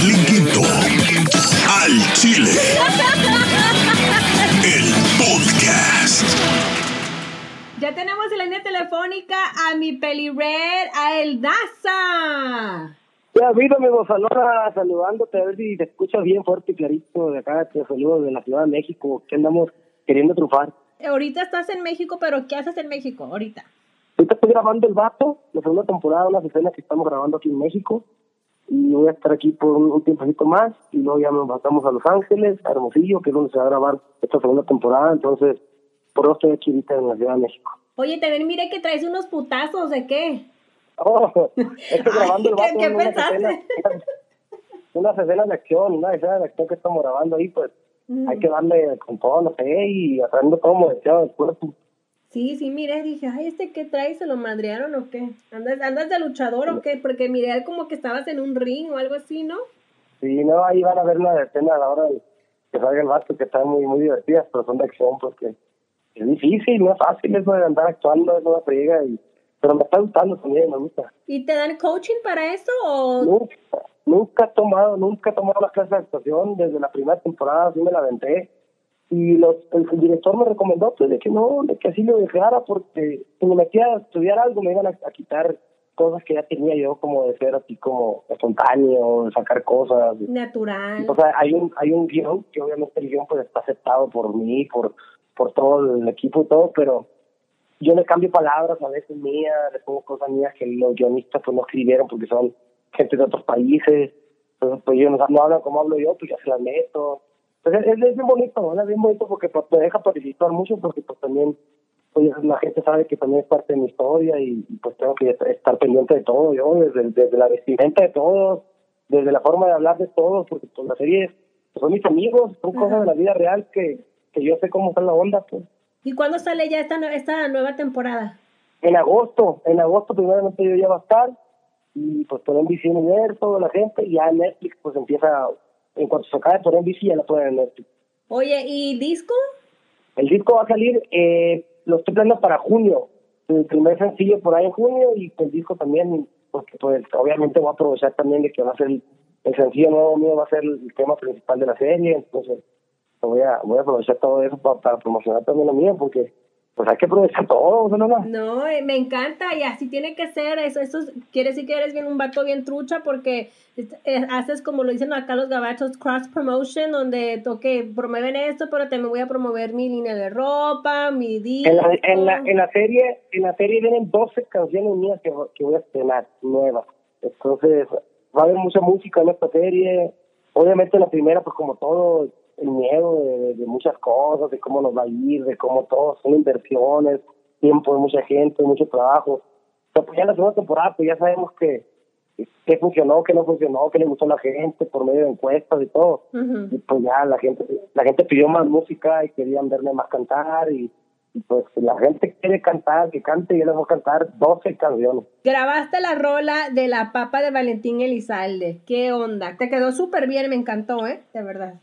Darling Quinto. Al Chile. El podcast. Ya tenemos en la línea telefónica a mi peli red, a El Daza. Ya, habido, amigo, Sonora, saludándote, a ver si te escuchas bien fuerte y clarito de acá, te saludo de la Ciudad de México, que andamos queriendo triunfar. Ahorita estás en México, pero ¿qué haces en México ahorita? Ahorita estoy grabando El Vato, la segunda temporada, unas escenas que estamos grabando aquí en México, y voy a estar aquí por un, un tiempecito más, y luego ya nos pasamos a Los Ángeles, a Hermosillo, que es donde se va a grabar esta segunda temporada, entonces, por eso estoy aquí ahorita en la Ciudad de México. Oye, también mire que traes unos putazos, ¿de qué? Oh, estoy grabando El ¿Qué- qué pensaste? escenas- unas escenas de acción, una escena de acción que estamos grabando ahí, pues, hay que darle con todo, no sé, y haciendo todo modeteado del cuerpo. Sí, sí, mire, dije, ay, ¿este qué traes? ¿Se lo madrearon o qué? ¿Andas, andas de luchador o qué? Porque miré como que estabas en un ring o algo así, ¿no? Sí, no, ahí van a ver una escena a la hora de que salga el vato, que están muy, muy divertidas, pero son de acción, porque es difícil, no es fácil eso de andar actuando, es una friega, y, pero me está gustando también, me gusta. ¿Y te dan coaching para eso o...? Nunca, nunca he tomado, nunca he tomado las clases de actuación, desde la primera temporada sí me la aventé, y los, el, director me recomendó pues de que no, de que así lo dejara, porque si me metía a estudiar algo me iban a, a quitar cosas que ya tenía yo, como de ser así como espontáneo, de sacar cosas, Natural. o sea, hay un hay un guion que obviamente el guion pues está aceptado por mí, por por todo el equipo y todo, pero yo le cambio palabras a veces mías, le pongo cosas mías que los guionistas pues no escribieron porque son gente de otros países, entonces pues ellos no, no hablan como hablo yo, pues ya se las meto. Entonces es, es bien bonito, es bien bonito porque pues, me deja participar mucho porque pues también pues la gente sabe que también es parte de mi historia y, y, pues tengo que estar pendiente de todo yo, desde, desde la vestimenta de todos, desde la forma de hablar de todos, porque pues la serie pues, son mis amigos, son cosas de la vida real que, que yo sé cómo está la onda, pues. ¿Y cuándo sale ya esta, esta nueva temporada? En agosto, en agosto primeramente yo ya va a estar y pues por NBC Universo, la gente, y ya Netflix pues empieza, en cuanto se acabe por NBC ya la ponen en Netflix. Oye, ¿y disco? El disco va a salir, eh, lo estoy planeando para junio, el primer sencillo por ahí en junio y el disco también, porque pues obviamente voy a aprovechar también de que va a ser el, el sencillo nuevo mío, va a ser el tema principal de la serie, entonces voy a, voy a aprovechar todo eso para, para promocionar también lo mío, porque pues hay que aprovechar todo, ¿no? no? No, eh, me encanta y así tiene que ser. Eso, eso es- quiere decir que eres bien un vato bien trucha porque eh, haces como lo dicen acá los gabachos, cross promotion, donde toque promueven esto, pero también voy a promover mi línea de ropa, mi disco. En la, en la, en la serie en la serie vienen 12 canciones mías que, que voy a estrenar, nuevas. Entonces, va a haber mucha música en esta serie. Obviamente la primera, pues como todo, el miedo de, de muchas cosas, de cómo nos va a ir, de cómo todo, son inversiones, tiempo de mucha gente, mucho trabajo. Pero pues ya en la segunda temporada, pues ya sabemos que qué funcionó, qué no funcionó, qué le gustó a la gente por medio de encuestas y todo. Y pues ya la gente la gente pidió más música y querían verme más cantar y, y pues si la gente quiere cantar, que cante, yo les voy a cantar 12 canciones. Grabaste la rola de la papa de Valentín Elizalde. ¿Qué onda? Te quedó súper bien, me encantó, ¿eh? De verdad.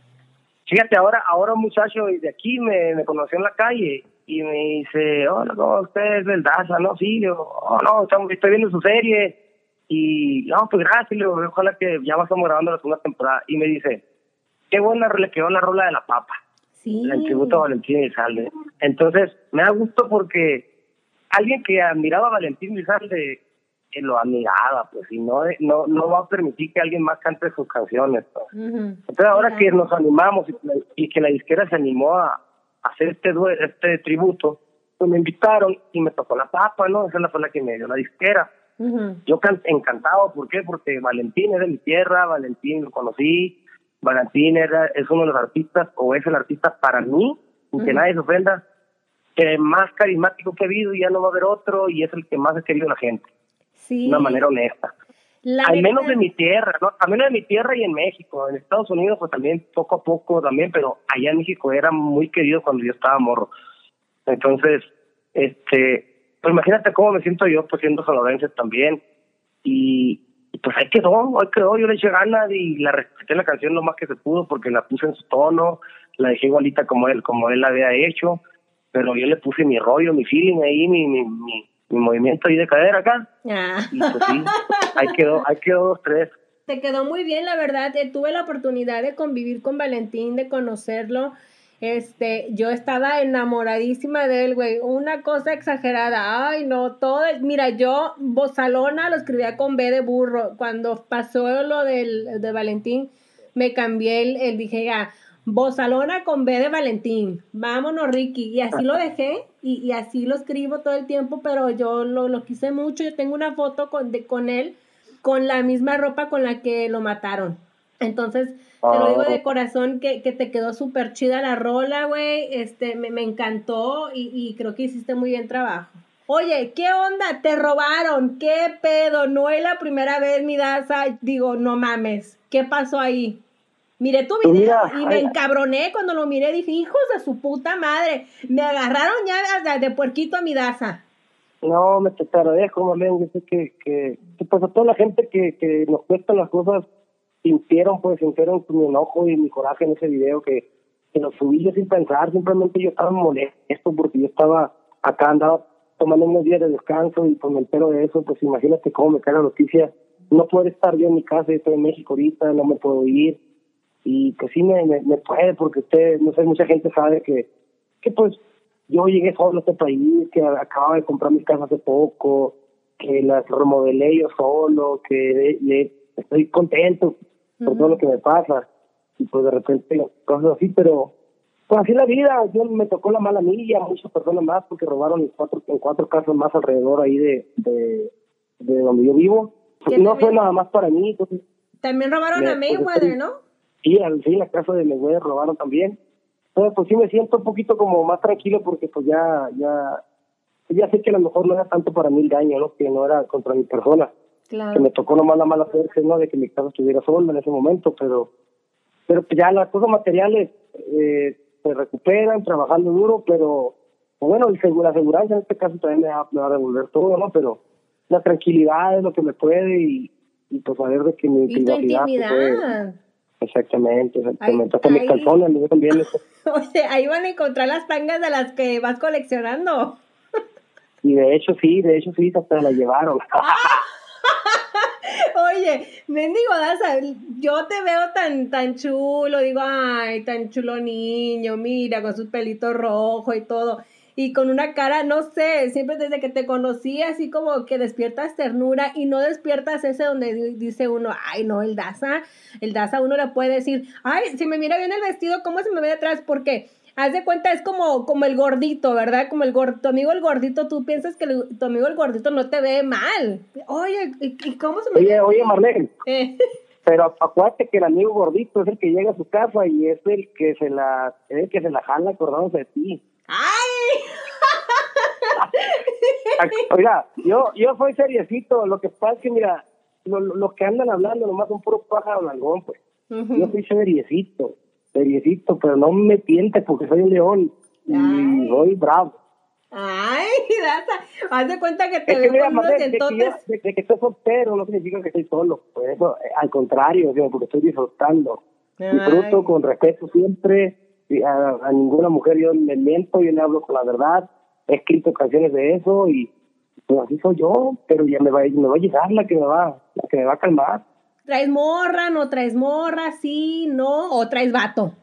Fíjate, ahora ahora un muchacho de aquí me, me conoció en la calle y me dice, hola, ¿cómo usted es del Daza? No, sí, yo, oh, no, estamos- estoy viendo su serie y, no, pues gracias, le digo, ojalá que ya estamos grabando la segunda temporada. Y me dice, qué buena le quedó la rola de la papa. Sí. el tributo a Valentín Elizalde. Entonces, me da gusto porque alguien que admiraba a Valentín Elizalde que lo admiraba, pues, y no, no, no va a permitir que alguien más cante sus canciones. pues. Entonces, ahora que nos animamos y, y que la disquera se animó a, a hacer este, este tributo, pues me invitaron y me tocó la papa, ¿no? Esa fue la que me dio la disquera. Yo can- encantado, ¿por qué? Porque Valentín es de mi tierra, Valentín lo conocí, Valentín era, es uno de los artistas, o es el artista para mí, sin que nadie se ofenda, que más carismático que ha habido y ya no va a haber otro, y es el que más ha querido la gente, Sí. de una manera honesta. La Al menos de mi tierra, ¿no? Al menos de mi tierra y en México. En Estados Unidos, pues también poco a poco también, pero allá en México era muy querido cuando yo estaba morro. Entonces, este, pues imagínate cómo me siento yo, pues siendo sonorense también. Y, y pues ahí quedó, ahí quedó, yo le eché ganas y la respeté la canción lo más que se pudo porque la puse en su tono, la dejé igualita como él, como él la había hecho, pero yo le puse mi rollo, mi feeling ahí, mi, mi, mi, mi movimiento ahí de cadera acá. Ah. Y pues sí, ahí quedó, ahí quedó dos, tres. Te quedó muy bien, la verdad. Eh, tuve la oportunidad de convivir con Valentín, de conocerlo. Este, yo estaba enamoradísima de él, güey. Una cosa exagerada. Ay, no, todo. Mira, yo, Bozalona lo escribía con B de burro. Cuando pasó lo del, de Valentín, me cambié el, el dije, ya, Bozalona con B de Valentín. Vámonos, Ricky. Y así lo dejé y, y así lo escribo todo el tiempo, pero yo lo, lo quise mucho. Yo tengo una foto con, de, con él con la misma ropa con la que lo mataron. Entonces, te lo digo de corazón que, que te quedó súper chida la rola, güey. Este, me, me encantó y, y, creo que hiciste muy bien trabajo. Oye, ¿qué onda? Te robaron. ¿Qué pedo? No es la primera vez, mi Daza. Digo, no mames. ¿Qué pasó ahí? Miré tu video Mira, y me ay, encabroné cuando lo miré. Dije, hijos de su puta madre. Me agarraron ya de, de puerquito a mi Daza. No, me te agradezco, Marlene. Yo sé que, que, que pues a toda la gente que, que nos cuesta las cosas sintieron, pues, sintieron mi enojo y mi coraje en ese video que, que lo subí yo sin pensar, simplemente yo estaba molesto porque yo estaba acá, andaba tomando unos días de descanso y pues me entero de eso, pues imagínate cómo me cae la noticia, no poder estar yo en mi casa, estoy en México ahorita, no me puedo ir y pues sí me, me, me puede porque usted, no sé, mucha gente sabe que, que pues yo llegué solo a este país, que acababa de comprar mi casa hace poco, que las remodelé yo solo, que estoy contento por uh -huh. todo lo que me pasa y pues de repente cosas así, pero pues así la vida, yo me tocó la mala milla, muchas personas más porque robaron en cuatro, en cuatro casas más alrededor ahí de, de, de donde yo vivo. No fue nada más para mí. Entonces, también robaron me, a Mayweather, pues, ¿no? Sí, al fin la casa de Mayweather robaron también. Entonces, pues sí me siento un poquito como más tranquilo porque pues ya, ya, ya sé que a lo mejor no era tanto para mí el daño, ¿no? Que no era contra mi persona. Claro. Que me tocó nomás la mala suerte, ¿no? De que mi casa estuviera sola en ese momento, pero, pero pues ya las cosas materiales eh, se recuperan trabajando duro, pero pues bueno, el seguro, la aseguranza en este caso también me va, me va a devolver todo, ¿no? Pero la tranquilidad es lo que me puede y, y pues saber de que mi ¿Y privacidad... Tu intimidad? Exactamente, exactamente. Hasta mis calzones. Oye, ahí van a encontrar las tangas de las que vas coleccionando. Y de hecho sí, de hecho sí, hasta la llevaron. Oye, mendigo Daza, yo te veo tan, tan chulo, digo, ay, tan chulo niño, mira, con sus pelitos rojos y todo. Y con una cara, no sé, siempre desde que te conocí, así como que despiertas ternura y no despiertas ese donde dice uno, ay, no, el Daza, el Daza uno le puede decir, ay, si me mira bien el vestido, ¿cómo se me ve detrás? Porque haz de cuenta, es como, como el gordito, ¿verdad? Como el gordito, tu amigo el gordito, tú piensas que el, tu amigo el gordito no te ve mal. Oye, ¿y cómo se me Oye, oye, Marlene. Eh. Pero acuérdate que el amigo gordito es el que llega a su casa y es el que se la, es el que se la jala acordándose de ti. ¡Ay! Oiga, yo, yo soy seriecito, lo que pasa es que, mira, los lo que andan hablando nomás son puro pájaro nalgón, pues. Uh -huh. Yo soy seriecito seriecito, pero no me tiente porque soy un león y Ay. soy bravo. Ay, Daza, haz de cuenta que te es veo que, con unos entonces... De, de, que estoy soltero no significa que estoy solo, por eso, eh, al contrario, digo, porque estoy disfrutando. Ay. Disfruto con respeto siempre, a, a, ninguna mujer yo le miento, yo le hablo con la verdad, he escrito canciones de eso y pues así soy yo, pero ya me va, me va a llegar la que me va, la que me va a calmar. ¿Traes morra, no traes morra, sí, no? ¿O traes vato?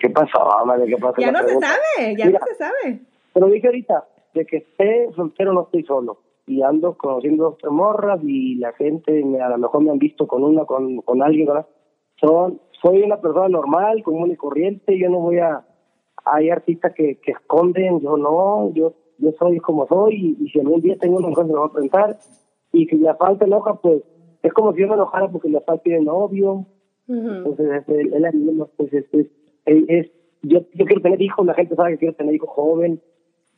¿Qué pasó, madre? ¿Qué pasó? Ya no se sabe, ya Mira, no se sabe. Pero dije ahorita, de que esté soltero no estoy solo. Y ando conociendo dos morras y la gente me, a lo mejor me han visto con una, con, con alguien, ¿verdad? Son, soy una persona normal, común y corriente, yo no voy a... Hay artistas que, que esconden, yo no, yo yo soy como soy y, y si algún día tengo una mujer me va a preguntar y si la falta enoja, pues es como si yo me enojara porque la falta de novio. Uh -huh. Entonces, él, él, pues, es, es, es, yo, yo quiero tener hijos, la gente sabe que quiero tener hijos joven.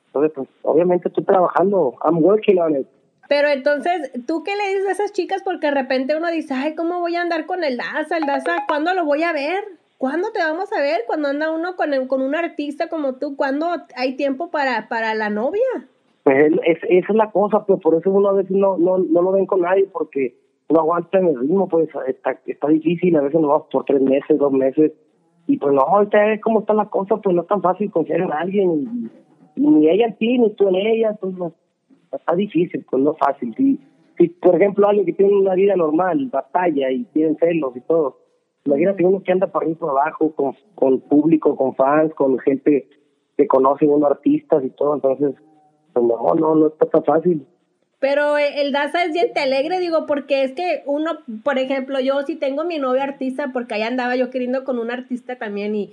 Entonces, pues, obviamente estoy trabajando. I'm working on it. Pero entonces, ¿tú qué le dices a esas chicas? Porque de repente uno dice, ay, ¿cómo voy a andar con el Daza? El Daza, ¿cuándo lo voy a ver? ¿Cuándo te vamos a ver? Cuando anda uno con, el, con un artista como tú, ¿cuándo hay tiempo para, para la novia? Pues es, esa es la cosa, pues por eso uno a veces no, no, no lo ven con nadie, porque no aguantan el ritmo, pues está, está difícil, a veces no vamos por tres meses, dos meses, y pues no, ahorita es como está la cosa, pues no es tan fácil confiar en alguien, ni ella en ti, ni tú en ella, entonces está difícil, pues no es fácil, sí, si por ejemplo alguien que tiene una vida normal, batalla y tienen celos y todo, imagínate uno que anda por y por abajo con, con público, con fans, con gente que conoce uno artistas y todo, entonces pues no, no, no está tan fácil. Pero eh, el Daza es bien alegre, digo, porque es que uno, por ejemplo, yo sí tengo mi novio artista, porque ahí andaba yo queriendo con un artista también y,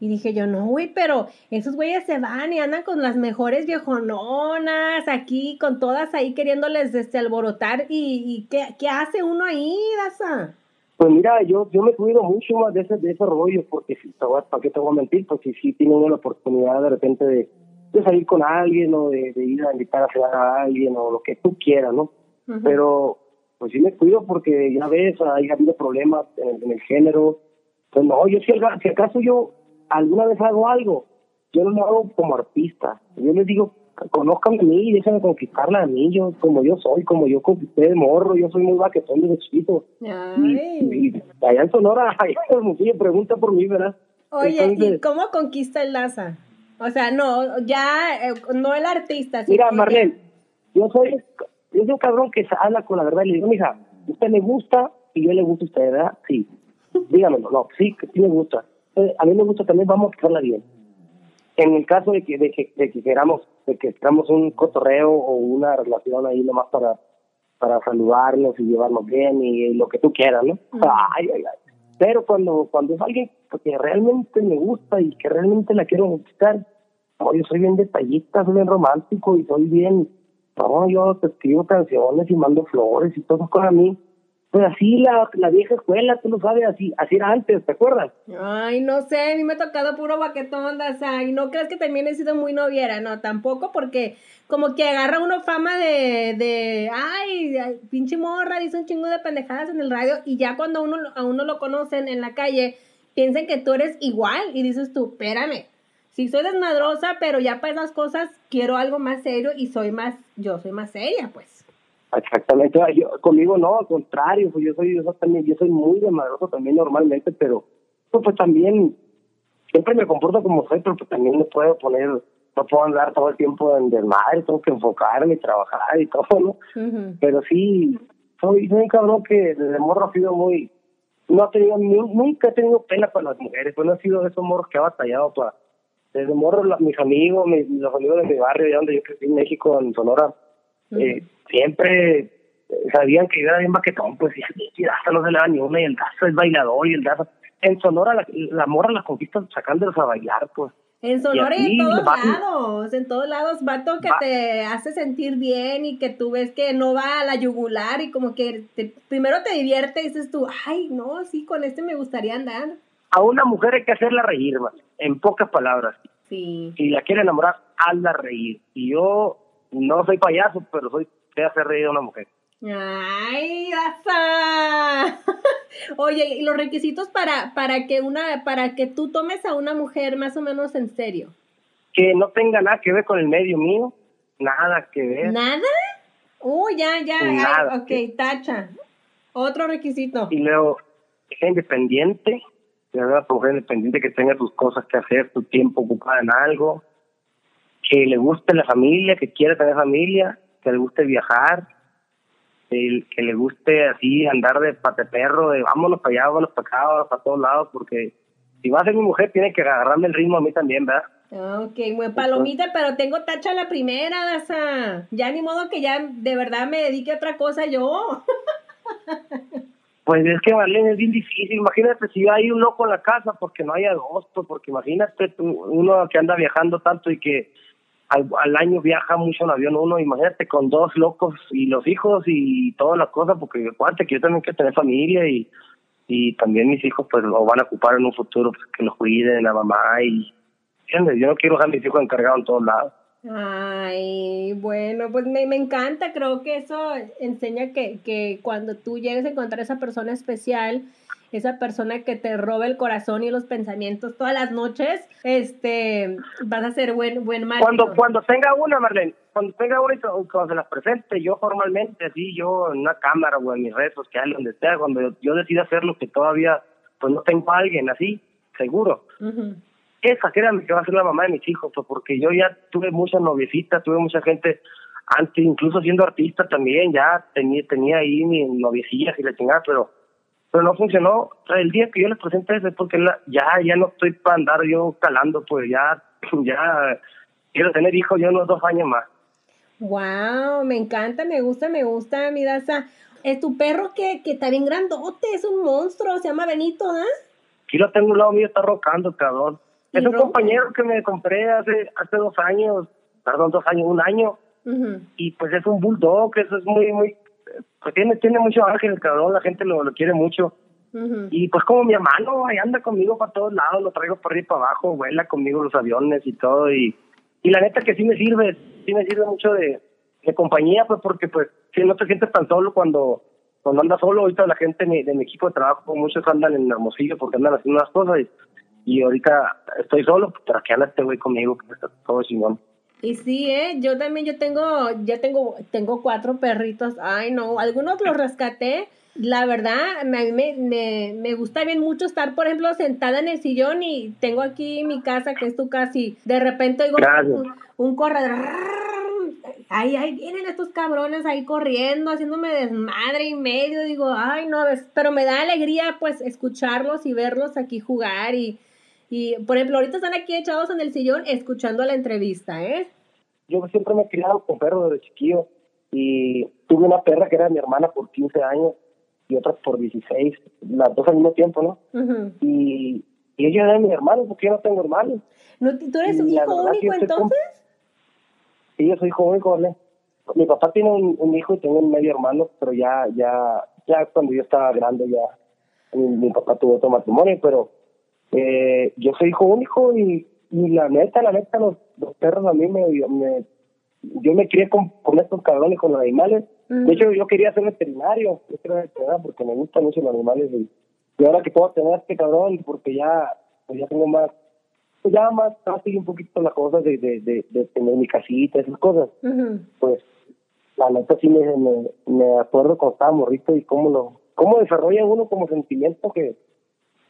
y dije yo, no, güey, pero esos güeyes se van y andan con las mejores viejononas aquí, con todas ahí queriéndoles este, alborotar. ¿Y, y qué, qué hace uno ahí, Daza? Pues mira, yo yo me cuido mucho más de ese, de ese rollo, porque si te voy a- ¿para qué te voy a mentir? Porque si tiene uno la oportunidad de repente de, de salir con alguien o de, de ir a invitar a cenar a alguien o lo que tú quieras, ¿no? Pero pues sí me cuido porque ya ves, hay habido problemas en, el- en el género. Pues no, yo si, alga- si acaso yo alguna vez hago algo, yo no lo hago como artista. Yo les digo, conozcan a mí, déjenme conquistarla a mí, yo como yo soy, como yo conquisté de morro, yo soy muy baquetón desde chiquito. Y, y allá en Sonora, allá en Hermosillo, pregunta por mí, ¿verdad? Oye, ¿y Entonces, cómo conquista el Daza? O sea, no, ya, eh, no el artista. Mira, Marlene, yo soy, yo soy un cabrón que habla con la verdad y le digo, mija, usted le gusta y yo le gusta a usted, ¿verdad? Sí. Dígamelo, no, sí, que sí me gusta. Eh, a mí me gusta también, vamos a pasarla bien. En el caso de que, de que, de que queramos, de que queramos un cotorreo o una relación ahí nomás para, para saludarnos y llevarnos bien y, lo que tú quieras, ¿no? Ay, ay, ay. Pero cuando, cuando es alguien que realmente me gusta y que realmente la quiero conquistar, no, yo soy bien detallista, soy bien romántico y soy bien, no, yo te escribo canciones y mando flores y todo eso con a mí. Pues así la, la vieja escuela, tú lo sabes, así, así era antes, ¿te acuerdas? Ay, no sé, a mí me ha tocado puro baquetón, y no crees que también he sido muy noviera, no, tampoco, porque como que agarra uno fama de, de ay, pinche morra, dice un chingo de pendejadas en el radio, y ya cuando uno, a uno lo conocen en la calle, piensan que tú eres igual, y dices tú, espérame, sí soy desmadrosa, pero ya para esas cosas quiero algo más serio, y soy más, yo soy más seria, pues. Exactamente, yo, conmigo no, al contrario, pues yo soy, yo también, yo soy muy desmadroso también normalmente, pero pues, pues también siempre me comporto como soy, pero pues también me puedo poner, no puedo andar todo el tiempo en desmadre, tengo que enfocarme y trabajar y todo, ¿no? Pero sí, soy, soy un cabrón que desde morro ha sido muy, no ha tenido, nu- nunca he tenido pena para las mujeres, pues no ha sido de esos morros que ha batallado para, desde morro la- mis amigos, mis, los amigos de mi barrio, allá donde yo crecí en México, en Sonora, eh, siempre eh, sabían que yo era bien baquetón, pues y y Daza no se le da ni una, y el Daza es bailador, y el Daza, en Sonora la, la morra las conquistan sacándolos a bailar, pues. En Sonora y, así, en todos lados, en todos lados, vato que Va- te hace sentir bien y que tú ves que no va a la yugular y como que te- primero te divierte y dices tú, ay, no, sí, con este me gustaría andar. A una mujer hay que hacerla reír, man, en pocas palabras. Sí. Si la quiere enamorar, hazla reír. Y yo no soy payaso, pero soy sé hacer reír a una mujer. Ay, Daza. Oye, y los requisitos para, para que una, para que tú tomes a una mujer más o menos en serio. Que no tenga nada que ver con el medio mío, nada que ver. ¿Nada? Oh, ya, ya. ay, Nada. ok, tacha. Otro requisito. Y luego, que sea independiente, que sea una mujer independiente que tenga sus cosas que hacer, su tiempo ocupado en algo, que le guste la familia, que quiera tener familia, que le guste viajar, el- que le guste así andar de pate perro, de vámonos para allá, vámonos para acá, vámonos para todos lados, porque si va a ser mi mujer, tiene que agarrarme el ritmo a mí también, ¿verdad? Ok, buen palomita, pero tengo tacha la primera, Daza. Ya ni modo que ya de verdad me dedique a otra cosa yo. Pues es que Marlene es bien difícil. Imagínate si hay un loco en la casa porque no hay agosto, porque imagínate tú, uno que anda viajando tanto y que al, al año viaja mucho en avión uno, imagínate con dos locos y los hijos y toda la cosa, porque acuérdate que yo también quiero tener familia y, y también mis hijos pues lo van a ocupar en un futuro, pues, que los cuiden la mamá y, ¿entiendes? Yo no quiero dejar a mis hijos encargados en todos lados. Ay, bueno, pues me, me encanta, creo que eso enseña que, que cuando tú llegues a encontrar esa persona especial, esa persona que te roba el corazón y los pensamientos todas las noches, este, vas a ser buen, buen marido. Cuando cuando tenga una, Marlene, cuando tenga una y cu- cuando se las presente, yo formalmente, así, yo en una cámara o en mis redes sociales, donde sea, cuando yo, yo decida hacer lo que todavía, pues no tengo a alguien así, seguro. Ujú. Esa, créanme que va a ser la mamá de mis hijos, pues porque yo ya tuve muchas noviecitas, tuve mucha gente antes, incluso siendo artista también, ya tenía, tenía ahí mi noviecillas y la chingada, pero pero no funcionó. el día que yo les presenté eso es porque ya, ya no estoy para andar yo calando, pues ya, ya quiero tener hijos yo unos dos años más. Wow, me encanta, me gusta, me gusta, mi Daza. Es tu perro que, que está bien grandote, es un monstruo, se llama Benito, ¿eh? Aquí lo tengo un lado mío, está rocando, cabrón. Es un compañero que me compré hace hace dos años, perdón, dos años, un año. Y pues es un bulldog, eso es muy, muy, pues tiene, tiene mucho ángel el cabrón, la gente lo, lo quiere mucho. Y pues como mi hermano, ahí anda conmigo para todos lados, lo traigo por arriba y para abajo, vuela conmigo los aviones y todo. Y, y la neta que sí me sirve, sí me sirve mucho de, de compañía, pues porque pues si no te sientes tan solo cuando cuando andas solo, ahorita la gente de mi, equipo de trabajo, muchos andan en Hermosillo porque andan haciendo unas cosas y, y ahorita estoy solo, pero aquí anda este güey conmigo, que está todo chingón. Y sí, eh, yo también, yo tengo, ya tengo, tengo cuatro perritos, ay no, algunos los rescaté, la verdad, a mí me, me, me, gusta bien mucho estar, por ejemplo, sentada en el sillón y tengo aquí mi casa, que es tu casa, y de repente oigo un, un corredor ahí, ahí vienen estos cabrones ahí corriendo, haciéndome desmadre y medio, digo, ay, no, pero me da alegría pues escucharlos y verlos aquí jugar y, y, por ejemplo, ahorita están aquí echados en el sillón escuchando la entrevista, ¿eh? Yo siempre me he criado con perros desde chiquillo y tuve una perra que era mi hermana por 15 años y otra por 16, las dos al mismo tiempo, ¿no? y, y ella era mi porque yo no tengo hermanos. ¿No, ¿Tú eres un hijo único entonces? Sí, yo soy hijo único, Mi papá tiene un, hijo y tengo un medio hermano, pero ya, ya, ya cuando yo estaba grande ya mi, papá tuvo otro matrimonio, pero eh, yo soy hijo único y, y la neta, la neta, los, los perros a mí me, me yo me crié con, con estos cabrones, con los animales. De hecho, yo quería ser veterinario, yo quería veterinario porque me gustan mucho los animales. Y, y ahora que puedo tener a este cabrón, porque ya, pues ya tengo más pues ya más fácil un poquito la cosa de, de, de, tener mi casita, esas cosas. Pues la neta sí me, me, acuerdo cuando estaba morrito y cómo lo cómo desarrolla uno como sentimiento que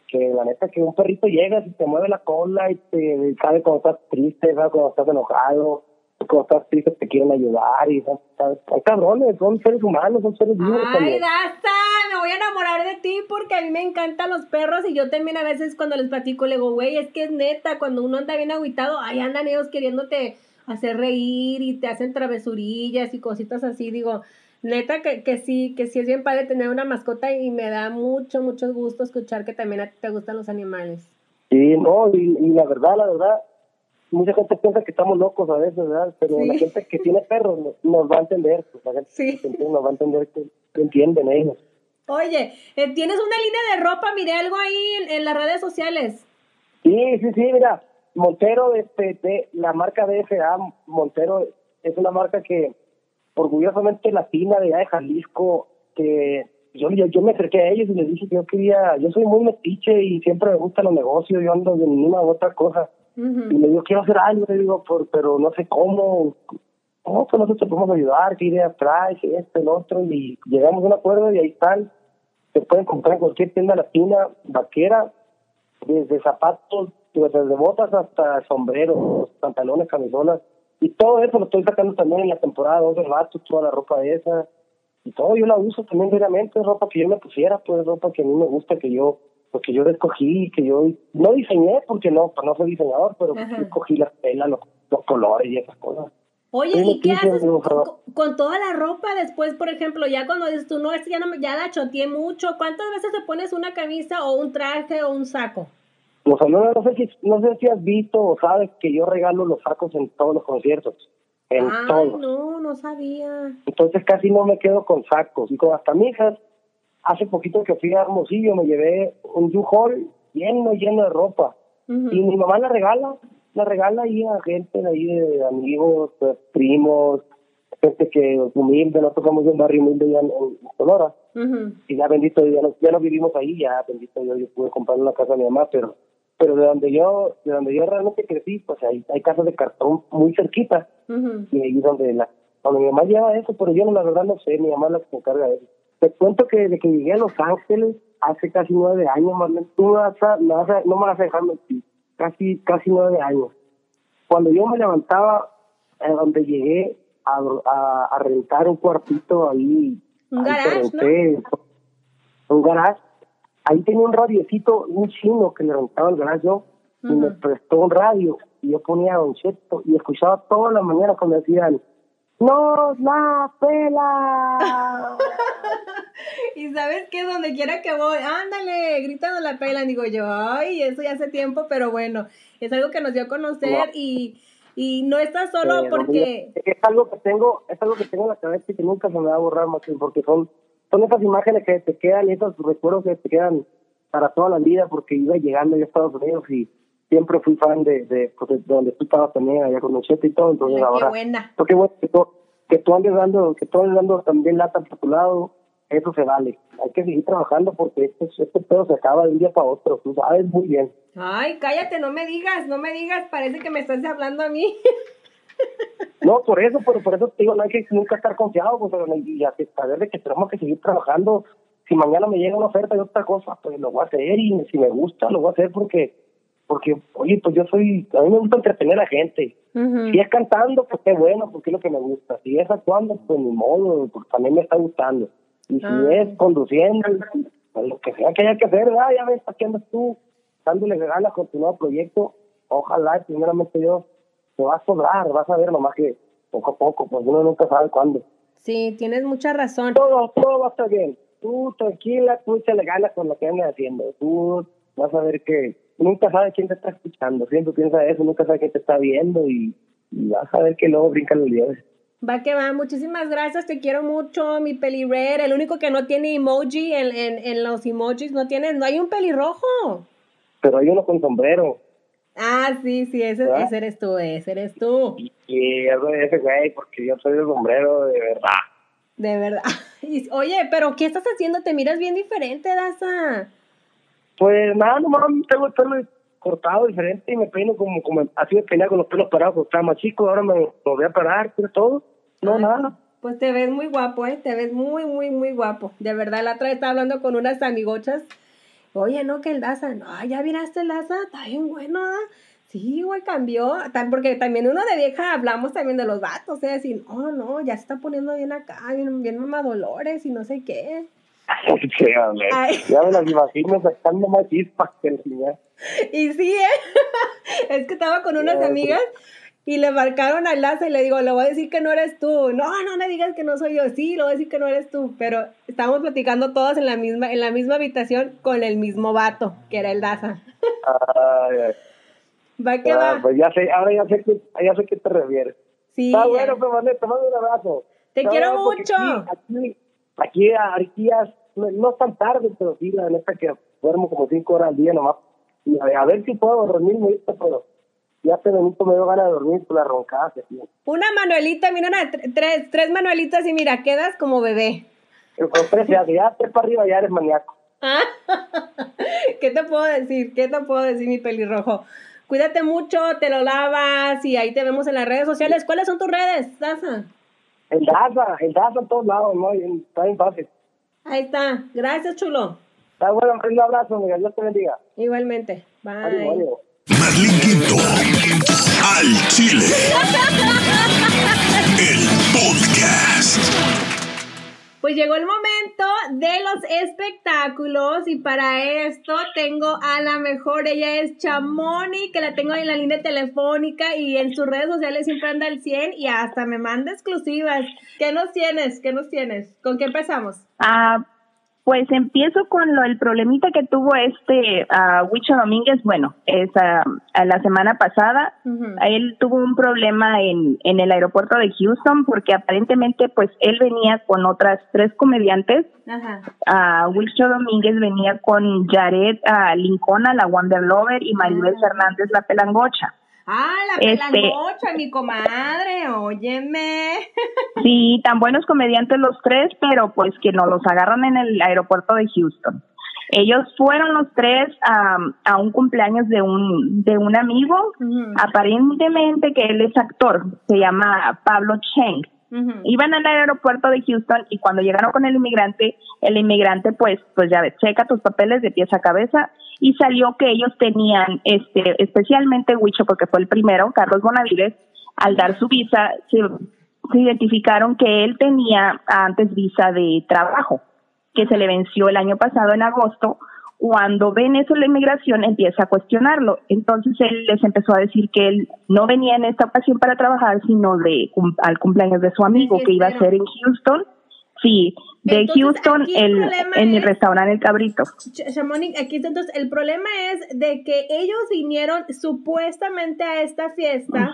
que la neta que un perrito llega y te mueve la cola y te sabe cuando estás triste, sabe cuando estás enojado, cuando estás triste te quieren ayudar y son, son cabrones, son seres humanos, son seres vivos. Ay, Dasta, me voy a enamorar de ti porque a mí me encantan los perros y yo también a veces cuando les platico le digo, güey, es que es neta, cuando uno anda bien aguitado, ahí andan ellos queriéndote hacer reír y te hacen travesurillas y cositas así, digo, neta que, que sí, que sí es bien padre tener una mascota y me da mucho, mucho gusto escuchar que también a ti te gustan los animales. Sí, no, y, y la verdad, la verdad, mucha gente piensa que estamos locos a veces, ¿verdad? Pero la gente que tiene perros nos, va a entender, pues, la gente que nos va a entender que, entienden ellos. Oye, eh, ¿tienes una línea de ropa? Miré algo ahí en, las redes sociales. Sí, sí, sí, mira, Montero, este, de, la marca DFA, Montero, es una marca que orgullosamente latina de allá de Jalisco, que yo, yo, me acerqué a ellos y les dije que yo quería, yo soy muy metiche y siempre me gustan los negocios, yo ando de ninguna otra cosa. Y le digo, quiero hacer algo, le digo, por, pero no sé cómo. ¿Cómo pues nosotros podemos ayudar? ¿Qué ideas traes? Este, el otro. Y llegamos a un acuerdo y ahí están. Se pueden comprar en cualquier tienda latina, vaquera, desde zapatos, desde botas hasta sombreros, pantalones, camisolas. Y todo eso lo estoy sacando también en la temporada dos de toda la ropa esa. Y todo yo la uso también diariamente, ropa que yo me pusiera, pues ropa que a mí me gusta, que yo porque yo escogí, que yo no diseñé, porque no, pues no soy diseñador, pero escogí las telas, los, colores y esas cosas. Oye, ¿y qué haces con, toda la ropa después, por ejemplo, ya cuando dices tú, no, es ya, no, ya la choteé mucho, ¿cuántas veces te pones una camisa o un traje o un saco? Pues no, no, sé si, no sé si has visto o sabes que yo regalo los sacos en todos los conciertos. En Ay, no, no sabía. Entonces casi no me quedo con sacos. Y con hasta hijas hace poquito que fui a Hermosillo me llevé un U-Haul lleno, lleno de ropa. Y mi mamá la regala, la regala ahí a gente de ahí, de amigos, pues, primos, gente que humilde, nosotros tocamos en un barrio humilde ya en, Sonora. Y ya bendito, ya no, ya no vivimos ahí, ya bendito yo, yo pude comprar una casa a mi mamá, pero pero de donde yo de donde yo realmente crecí, pues hay, hay casas de cartón muy cerquita. Y ahí donde la donde mi mamá lleva eso, pero yo no, la verdad no sé, mi mamá es la que se encarga de eso. Te cuento que desde que llegué a Los Ángeles hace casi nueve años, Marlene, tú vas a, no me vas a dejar mentir, casi, casi nueve años. Cuando yo me levantaba, a donde llegué, a, a, a rentar un cuartito ahí. Un ahí garage, Un garage. Ahí tenía un radiecito, un chino que le rentaba el garage yo, y me prestó un radio, y yo ponía Don Cheto, y escuchaba toda la mañana cuando decían, ¡No la pela! Y sabes que donde quiera que voy, ándale, gritando la pela, digo yo, ay, eso ya hace tiempo, pero bueno, es algo que nos dio a conocer Wow. y, y no está solo Eh, porque... es algo que tengo es algo que tengo en la cabeza y que nunca se me va a borrar más porque son son esas imágenes que te quedan y esos recuerdos que te quedan para toda la vida porque iba llegando yo a Estados Unidos y siempre fui fan de, de, pues, de donde tú estabas también allá con Nochete y todo entonces qué ahora buena. porque bueno que tú, que tú andes dando que tú andes dando también lata por tu lado eso se vale hay que seguir trabajando porque este este pedo se acaba de un día para otro tú sabes muy bien Ay, cállate, no me digas, no me digas, parece que me estás hablando a mí. No, por eso, pero por eso te digo, no hay que nunca estar confiado, pues, y saber de que tenemos que seguir trabajando. Si mañana me llega una oferta de otra cosa, pues lo voy a hacer y si me gusta, lo voy a hacer porque, porque, oye, pues yo soy, a mí me gusta entretener a la gente. Si es cantando, pues qué bueno, porque es lo que me gusta. Si es actuando, pues ni modo, pues también me está gustando. Y si Ah. es conduciendo, pues lo que sea que haya que hacer, ¿verdad? ya ves, ¿para qué andas tú dándole ganas con tu nuevo proyecto? Ojalá, primeramente yo, te va a sobrar, vas a ver nomás que poco a poco, pues uno nunca sabe cuándo. Sí, tienes mucha razón. Todo, todo va a estar bien. Tú tranquila, tú échale ganas con lo que andas haciendo. Tú vas a ver que nunca sabes quién te está escuchando. Siempre piensa eso, nunca sabes quién te está viendo y, y vas a ver que luego brincan los dioses. Va que va, muchísimas gracias, te quiero mucho, mi pelirrer, el único que no tiene emoji en, en, en los emojis, no tiene, no hay un pelirrojo. Pero hay uno con sombrero. Ah, sí, sí, ese, ese eres tú, ese eres tú, Y eso es ese güey, porque yo soy de sombrero de verdad. de verdad. Y, oye, pero ¿qué estás haciendo? Te miras bien diferente, Daza. Pues nada, nomás tengo el pelo cortado diferente y me peino como, como así me peinaba con los pelos parados cuando estaba más chico, ahora me lo voy a parar, todo. No, Ay, nada. Pues te ves muy guapo, ¿eh? Te ves muy, muy, muy guapo. De verdad, la otra vez estaba hablando con unas amigochas. Oye, no, que el Daza, no, ya miraste el Daza, está bien bueno, ¿ah? Sí, güey, cambió. Porque también uno de vieja hablamos también de los vatos, ¿eh? Decir, oh, no, ya se está poniendo bien acá, bien, bien mamadolores y no sé qué. Sí. Ay. Ya me las imagino sacando más chispas que el. Y sí, ¿eh? es que estaba con unas amigas y le marcaron al Daza y le digo, le voy a decir que no eres tú. No, no le digas que no soy yo. Sí, le voy a decir que no eres tú. Pero estábamos platicando todas en la misma, en la misma habitación con el mismo vato, que era el Daza. Ay, ay. Va que Ah, va. pues ya sé, ahora ya sé que, ya sé que te refieres. Sí. Está bueno, pues vale, te mando un abrazo. Te quiero mucho. Aquí, aquí, aquí, no, no es tan tarde, pero sí, la neta que duermo como cinco horas al día nomás. Y a, a ver si puedo dormirme pero ya hace minuto me dio ganas de dormir por la roncada que tiene. Una Manuelita, mira, una, tr- tres, tres Manuelitas y mira, quedas como bebé. Pero con tres ya, ya tres para arriba ya eres maníaco. Ah, ¿Qué te puedo decir? ¿Qué te puedo decir, mi pelirrojo? Cuídate mucho, te lo lavas y ahí te vemos en las redes sociales. ¿Cuáles son tus redes, Daza? El Daza, el Daza en todos lados, ¿no? Está bien fácil. Ahí está. Gracias, chulo. Está bueno, un abrazo, amiga. Dios te bendiga. Igualmente. Bye. Marlene Quinto. Al Chile. El podcast. Pues llegó el momento de los espectáculos y para esto tengo a la mejor, ella es Chamoni, que la tengo en la línea telefónica y en sus redes sociales siempre anda al 100 y hasta me manda exclusivas. ¿Qué nos tienes? ¿Qué nos tienes? ¿Con qué empezamos? Ah, pues empiezo con lo, el problemita que tuvo este Huicho Domínguez. Bueno, es ah, a la semana pasada. Él tuvo un problema en, en el aeropuerto de Houston porque aparentemente pues él venía con otras tres comediantes. Ah, Huicho Domínguez venía con Jared Lincona, la Wonder Lover, y Maribel Ah. Fernández, la pelangocha. Ah, la Este- mi comadre, óyeme. Sí, tan buenos comediantes los tres, pero pues que nos los agarran en el aeropuerto de Houston. Ellos fueron los tres a, a un cumpleaños de un de un amigo, aparentemente que él es actor, se llama Pablo Cheng. Iban al aeropuerto de Houston y cuando llegaron con el inmigrante, el inmigrante pues pues ya ves, checa tus papeles de pies a cabeza y salió que ellos tenían este especialmente Huicho porque fue el primero, Carlos Bonavides, al dar su visa se se identificaron que él tenía antes visa de trabajo, que se le venció el año pasado en agosto. Cuando ven eso la inmigración empieza a cuestionarlo. Entonces él les empezó a decir que él no venía en esta ocasión para trabajar, sino de al cumpleaños de su amigo que iba a ser en Houston. Sí, de Entonces, Houston el en el es- restaurante El Cabrito. Ch- Chamonix, aquí entonces el problema es de que ellos vinieron supuestamente a esta fiesta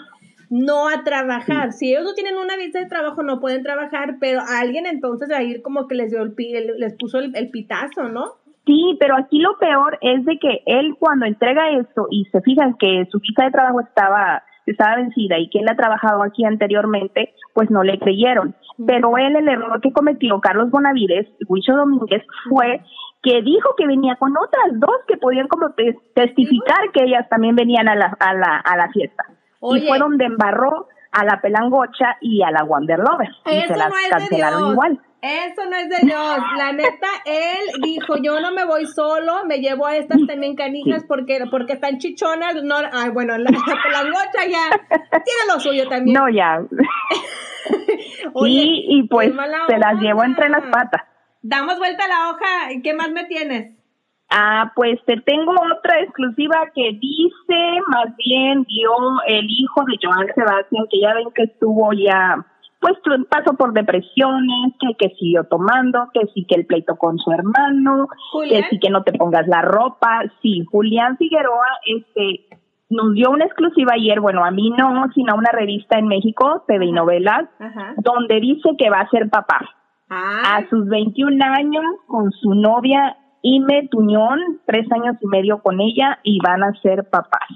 no a trabajar. Si ellos no tienen una visa de trabajo no pueden trabajar, pero alguien entonces ahí como que les dio el pi- el- les puso el, el pitazo, ¿no? Sí, pero aquí lo peor es de que él cuando entrega esto y se fijan que su visa de trabajo estaba estaba vencida y que él ha trabajado aquí anteriormente, pues no le creyeron. Pero él el error que cometió Carlos Bonavides, Huicho Domínguez, fue que dijo que venía con otras dos que podían como tes- testificar que ellas también venían a la, a la, a la fiesta. Oye. Y fue donde embarró a la Pelangocha y a la Wonder Lover. Y se las no cancelaron Dios. igual. Eso no es de Dios. La neta, él dijo, yo no me voy solo, me llevo a estas también canijas porque, porque están chichonas. No, ay, bueno, la, la pelangocha ya tiene lo suyo también. No, ya. Oye, sí, y pues mala se las llevó entre las patas. Damos vuelta a la hoja. ¿Qué más me tienes? Ah, pues te tengo otra exclusiva que dice, más bien dio el hijo de Joan Sebastián, que ya ven que estuvo ya, pues pasó por depresiones, que, que siguió tomando, que sí que el pleito con su hermano, Julián. que sí que no te pongas la ropa. Sí, Julián Figueroa, este, nos dio una exclusiva ayer, bueno, a mí no, sino a una revista en México, TV y Novelas, Ajá. donde dice que va a ser papá Ah, a sus 21 años con su novia Ime Tuñón, tres años y medio con ella y van a ser papás.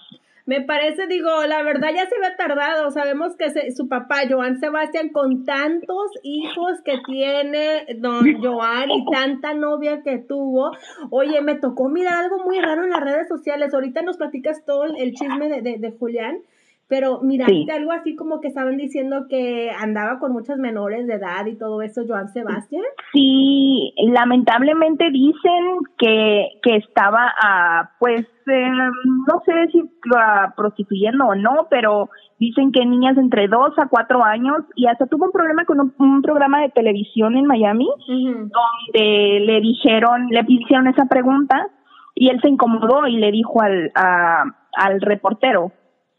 Me parece, digo, la verdad ya se había tardado. Sabemos que se- su papá, Joan Sebastián, con tantos hijos que tiene don Joan y tanta novia que tuvo. Oye, me tocó mirar algo muy raro en las redes sociales. Ahorita nos platicas todo el, chisme de, de- de Julián. Pero miraste Sí. algo así como que estaban diciendo que andaba con muchas menores de edad y todo eso, Joan Sebastián. Sí, lamentablemente dicen que, que estaba, ah, pues, eh, no sé si ah, prostituyendo o no, pero dicen que niñas entre 2 a 4 años y hasta tuvo un problema con un, un programa de televisión en Miami donde le dijeron, le hicieron esa pregunta y él se incomodó y le dijo al, a- al reportero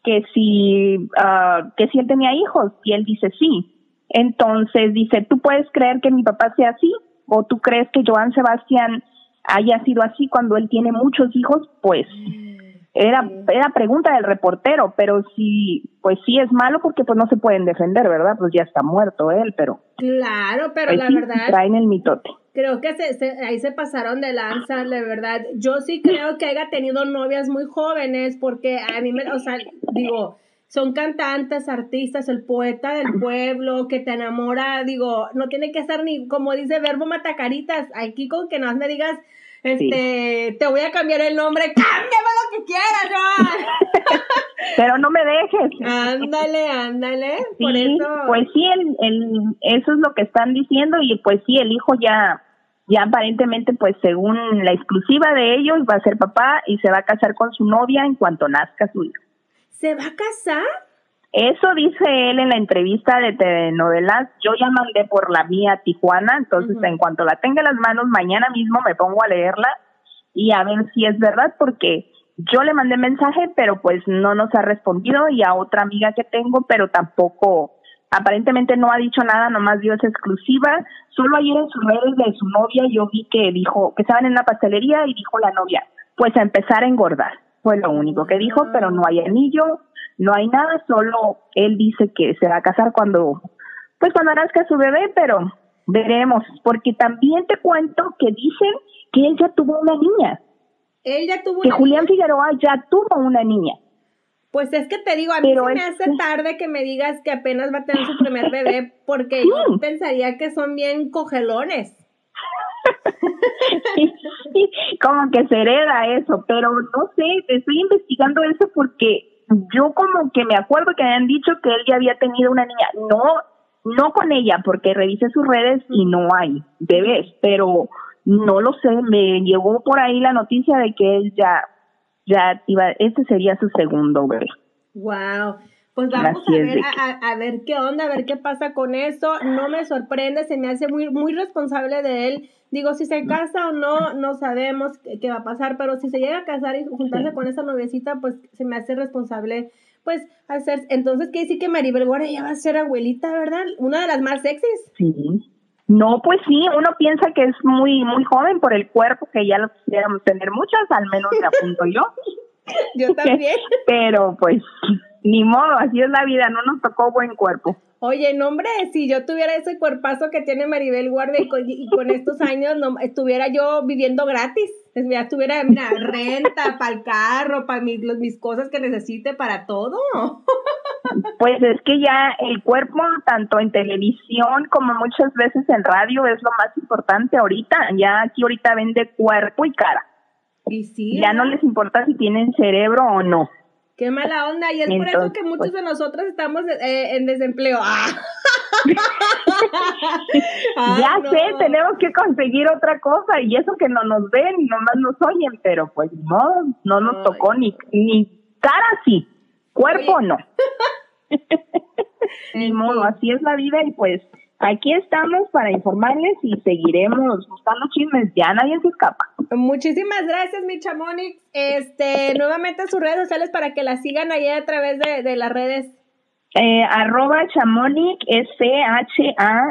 que si, ah, que si él tenía hijos y él dice sí. Entonces dice, ¿tú puedes creer que mi papá sea así? ¿O tú crees que Joan Sebastián haya sido así cuando él tiene muchos hijos? Pues era, era pregunta del reportero, pero sí, pues sí es malo porque pues no se pueden defender, ¿verdad? Pues ya está muerto él, pero Claro, pero pues la sí, verdad, traen el mitote. Creo que se, se- ahí se pasaron de lanza, de verdad. Yo sí creo que haya tenido novias muy jóvenes, porque a mí me, o sea, digo, son cantantes, artistas, el poeta del pueblo, que te enamora, digo, no tiene que ser ni, como dice Verbo Matacaritas, aquí con que no me digas, este, te voy a cambiar el nombre, cámbiame lo que quieras, Joan. Pero no me dejes. ándale, ándale, por Sí, eso. pues sí, el, el, eso es lo que están diciendo y pues sí, el hijo ya, ya aparentemente, pues según la exclusiva de ellos, va a ser papá y se va a casar con su novia en cuanto nazca su hijo. ¿Se va a casar? Eso dice él en la entrevista de telenovelas. Yo ya mandé por la mía a Tijuana, entonces en cuanto la tenga en las manos, mañana mismo me pongo a leerla y a ver si es verdad, porque yo le mandé mensaje, pero pues no nos ha respondido y a otra amiga que tengo, pero tampoco, aparentemente no ha dicho nada, nomás dio esa exclusiva. Solo ayer en sus redes de su novia yo vi que dijo que estaban en una pastelería y dijo la novia, pues a empezar a engordar. Fue lo único que dijo, pero no hay anillo, no hay nada, solo él dice que se va a casar cuando, pues cuando nazca su bebé, pero veremos, porque también te cuento que dicen que él ya tuvo una niña, Él ya tuvo que una Julián Figueroa ya tuvo una niña. Pues es que te digo, a mí Pero se me hace tarde que me digas que apenas va a tener su primer bebé, porque yo pensaría que son bien cogelones. como que se hereda eso, pero no sé, estoy investigando eso porque yo como que me acuerdo que habían dicho que él ya había tenido una niña, no, no con ella, porque revisé sus redes y no hay bebés, pero no lo sé, me llegó por ahí la noticia de que él ya, ya iba, este sería su segundo bebé. Wow. Pues vamos a Así ver, a, ver qué onda, a ver qué pasa con eso. No me sorprende, se me hace muy, muy responsable de él. Digo, si se casa o no, no sabemos qué, qué va a pasar, pero si se llega a casar y juntarse Sí. con esa noviecita, pues se me hace responsable, pues, hacer. Entonces, quiere decir que Maribel Guardia ya va a ser abuelita, ¿verdad? Una de las más sexys. Sí. No, pues sí, uno piensa que es muy muy joven por el cuerpo, que ya lo quisiéramos tener muchas, al menos me apunto yo. Yo también. Pero pues ni modo, así es la vida, no nos tocó buen cuerpo. Oye, no, hombre, si yo tuviera ese cuerpazo que tiene Maribel Guardia y con, y con estos años, no, estuviera yo viviendo gratis. Es- Ya estuviera, mira, renta para el carro, para mis, los- mis cosas que necesite, para todo. Pues es que ya el cuerpo, tanto en televisión como muchas veces en radio, es lo más importante ahorita. Ya aquí ahorita vende cuerpo y cara. Y sí, Ya no ¿verdad? les importa si tienen cerebro o no. qué mala onda. Y es por eso que muchos pues- de nosotros estamos eh, en desempleo. ¡Ah! Ay, ya no. sé, tenemos que conseguir otra cosa y eso que no nos ven y nomás nos oyen, pero pues no, no nos Ay. tocó ni, ni cara sí, cuerpo Oye. no. Ni modo, fin. así es la vida y pues aquí estamos para informarles y seguiremos buscando chismes, ya nadie se escapa. Muchísimas gracias, mi Chamonix. Este, nuevamente sus redes sociales para que la sigan ahí a través de, de las redes. Eh, arroba chamonic es C-H-A-M-O-N-I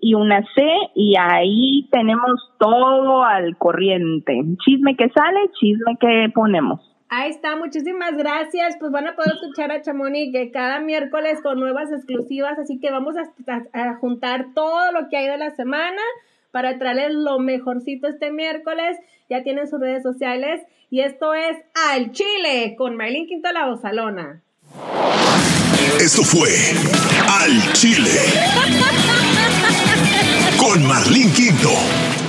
y una C y ahí tenemos todo al corriente. Chisme que sale, chisme que ponemos. Ahí está, muchísimas gracias. Pues van a poder escuchar a Chamonix que cada miércoles con nuevas exclusivas, así que vamos a juntar todo lo que hay de la semana para traerles lo mejorcito este miércoles. Ya tienen sus redes sociales y esto es Al Chile con Maylin Quinto La Bozalona. Esto fue Al Chile. Con Marlín Quinto.